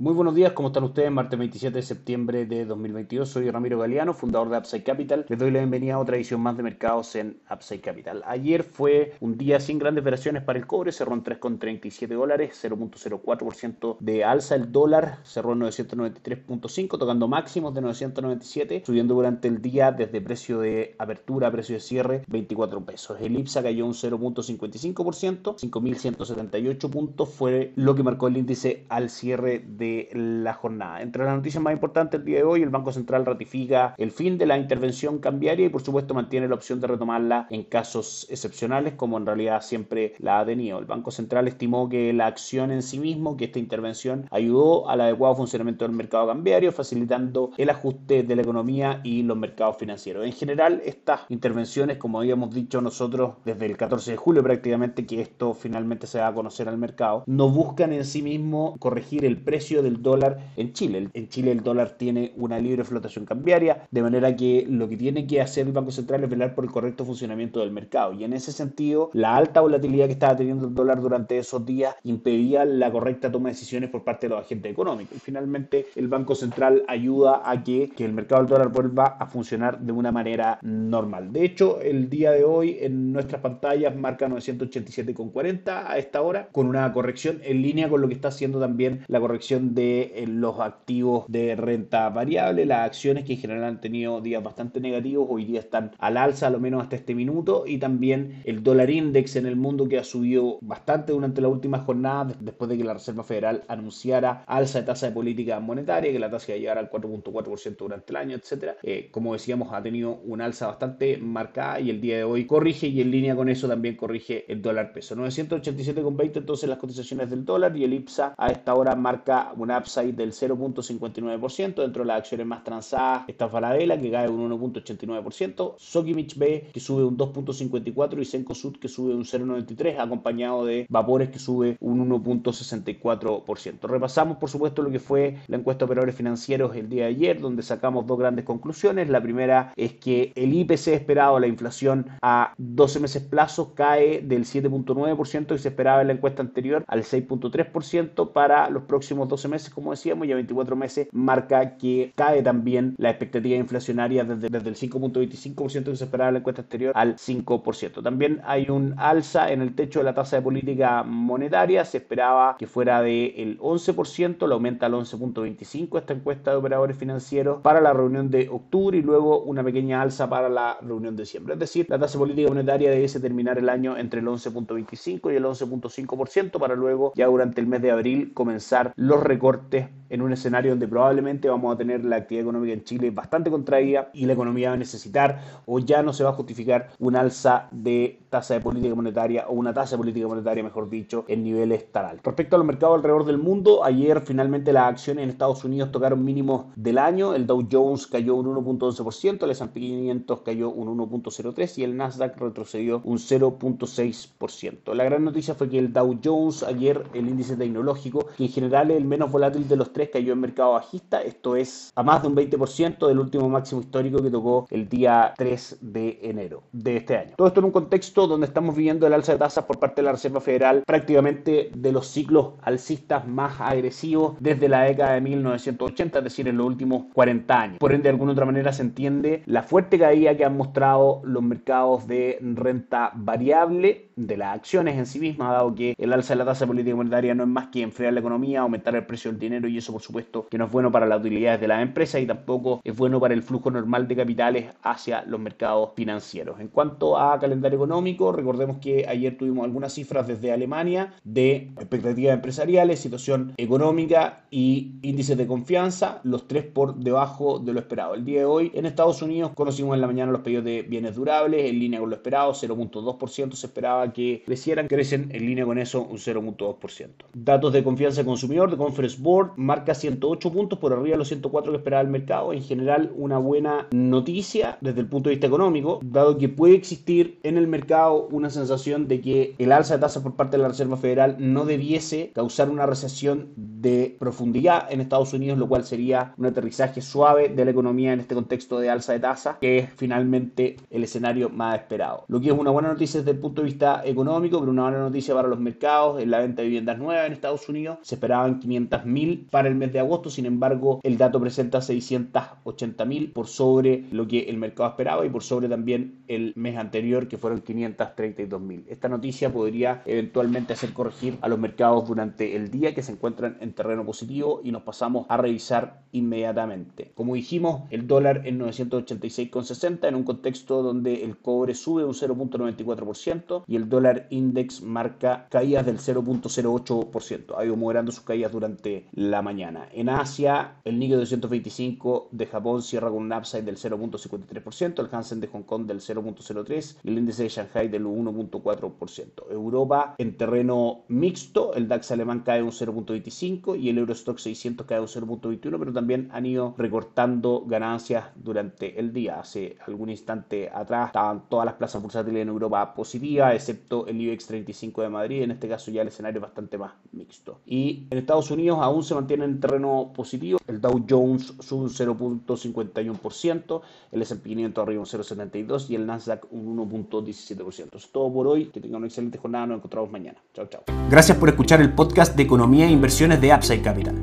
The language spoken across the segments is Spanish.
Muy buenos días, ¿cómo están ustedes? Martes 27 de septiembre de 2022. Soy Ramiro Galeano, fundador de Upside Capital. Les doy la bienvenida a otra edición más de mercados en Upside Capital. Ayer fue un día sin grandes operaciones para el cobre, cerró en 3,37 dólares, 0.04% de alza. El dólar cerró en 993.5, tocando máximos de 997, subiendo durante el día desde precio de apertura a precio de cierre 24 pesos. El IPSA cayó un 0.55%, 5.178 puntos fue lo que marcó el índice al cierre de la jornada. Entre las noticias más importantes del día de hoy, el Banco Central ratifica el fin de la intervención cambiaria y por supuesto mantiene la opción de retomarla en casos excepcionales como en realidad siempre la ha tenido. El Banco Central estimó que la acción en sí mismo, que esta intervención ayudó al adecuado funcionamiento del mercado cambiario, facilitando el ajuste de la economía y los mercados financieros. En general, estas intervenciones, como habíamos dicho nosotros desde el 14 de julio prácticamente, que esto finalmente se va a conocer al mercado, no buscan en sí mismo corregir el precio de dólar en Chile. En Chile el dólar tiene una libre flotación cambiaria, de manera que lo que tiene que hacer el Banco Central es velar por el correcto funcionamiento del mercado. Y en ese sentido, la alta volatilidad que estaba teniendo el dólar durante esos días impedía la correcta toma de decisiones por parte de los agentes económicos. Y finalmente, el Banco Central ayuda a que el mercado del dólar vuelva a funcionar de una manera normal. De hecho, el día de hoy en nuestras pantallas marca 987,40 a esta hora, con una corrección en línea con lo que está haciendo también la corrección de de los activos de renta variable, las acciones que en general han tenido días bastante negativos, hoy día están al alza, a lo menos hasta este minuto, y también el dólar index en el mundo que ha subido bastante durante la última jornada, después de que la Reserva Federal anunciara alza de tasa de política monetaria, que la tasa iba a llegar al 4.4% durante el año, etcétera. Eh, como decíamos, ha tenido un alza bastante marcada y el día de hoy corrige y en línea con eso también corrige el dólar peso. 987,20 entonces las cotizaciones del dólar y el IPSA a esta hora marca una upside del 0.59%. Dentro de las acciones más transadas está Falabella, que cae un 1.89%, Sokimich B, que sube un 2.54% y Senko Sud, que sube un 0.93%, acompañado de Vapores, que sube un 1.64%. Repasamos, por supuesto, lo que fue la encuesta de operadores financieros el día de ayer, donde sacamos dos grandes conclusiones. La primera es que el IPC esperado, la inflación a 12 meses plazo, cae del 7.9% que se esperaba en la encuesta anterior al 6.3% para los próximos 12 meses como decíamos, y a 24 meses marca que cae también la expectativa inflacionaria desde, desde el 5.25% que se esperaba en la encuesta anterior al 5%. También hay un alza en el techo de la tasa de política monetaria, se esperaba que fuera del 11%, lo aumenta al 11.25% esta encuesta de operadores financieros para la reunión de octubre y luego una pequeña alza para la reunión de diciembre. Es decir, la tasa de política monetaria debe terminar el año entre el 11.25 y el 11.5% para luego ya durante el mes de abril comenzar los recortes recortes en un escenario donde probablemente vamos a tener la actividad económica en Chile bastante contraída y la economía va a necesitar o ya no se va a justificar un alza de tasa de política monetaria o una tasa de política monetaria, mejor dicho, en niveles tan. Respecto a los mercados alrededor del mundo, ayer finalmente las acciones en Estados Unidos tocaron mínimos del año, el Dow Jones cayó un 1.11%, el S&P 500 cayó un 1.03% y el Nasdaq retrocedió un 0.6%. La gran noticia fue que el Dow Jones ayer, el índice tecnológico, que en general es el menos volátil de los tres, cayó en mercado bajista, esto es a más de un 20% del último máximo histórico que tocó el día 3 de enero de este año. Todo esto en un contexto donde estamos viviendo el alza de tasas por parte de la Reserva Federal prácticamente de los ciclos alcistas más agresivos desde la década de 1980, es decir, en los últimos 40 años. Por ende, de alguna otra manera se entiende la fuerte caída que han mostrado los mercados de renta variable de las acciones en sí mismas, dado que el alza de la tasa política monetaria no es más que enfriar la economía, aumentar el precio del dinero y eso por supuesto que no es bueno para las utilidades de las empresas y tampoco es bueno para el flujo normal de capitales hacia los mercados financieros. En cuanto a calendario económico, Recordemos que ayer tuvimos algunas cifras desde Alemania de expectativas empresariales, situación económica y índices de confianza, los tres por debajo de lo esperado. El día de hoy en Estados Unidos conocimos en la mañana los pedidos de bienes durables en línea con lo esperado, 0.2% se esperaba que crecieran, crecen en línea con eso un 0.2%. Datos de confianza del consumidor de Conference Board marcan marca 108 puntos por arriba de los 104 que esperaba el mercado. En general, una buena noticia desde el punto de vista económico, dado que puede existir en el mercado una sensación de que el alza de tasas por parte de la Reserva Federal no debiese causar una recesión de profundidad en Estados Unidos, lo cual sería un aterrizaje suave de la economía en este contexto de alza de tasas, que es finalmente el escenario más esperado. Lo que es una buena noticia desde el punto de vista económico, pero una mala noticia para los mercados. En la venta de viviendas nuevas en Estados Unidos se esperaban 500.000 para el mes de agosto, sin embargo, el dato presenta 680.000 por sobre lo que el mercado esperaba y por sobre también el mes anterior, que fueron 532.000. Esta noticia podría eventualmente hacer corregir a los mercados durante el día que se encuentran en terreno positivo y nos pasamos a revisar inmediatamente. Como dijimos, el dólar en 986,60 en un contexto donde el cobre sube un 0.94% y el dólar index marca caídas del 0.08%. Ha ido moderando sus caídas durante la mañana. En Asia, el Nikkei 225 de Japón cierra con un upside del 0.53%, el Hansen de Hong Kong del 0.03% y el índice de Shanghai del 1.4%. Europa en terreno mixto, el DAX alemán cae un 0.25 y el Eurostock 600 cae un 0.21, pero también han ido recortando ganancias durante el día. Hace algún instante atrás estaban todas las plazas bursátiles en Europa positivas, excepto el IBEX 35 de Madrid. En este caso ya el escenario es bastante más mixto. Y en Estados Unidos aún se en terreno positivo. El Dow Jones sube un 0.51%, el S&P 500 arriba un 0.72 y el Nasdaq un 1.17%. es todo por hoy. Que tengan una excelente jornada. Nos encontramos mañana. Chao, chao. Gracias por escuchar el podcast de Economía e Inversiones de Upside Capital.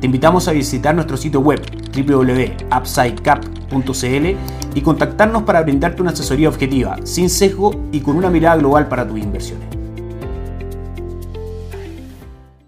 Te invitamos a visitar nuestro sitio web www.upsidecap.cl y contactarnos para brindarte una asesoría objetiva, sin sesgo y con una mirada global para tus inversiones.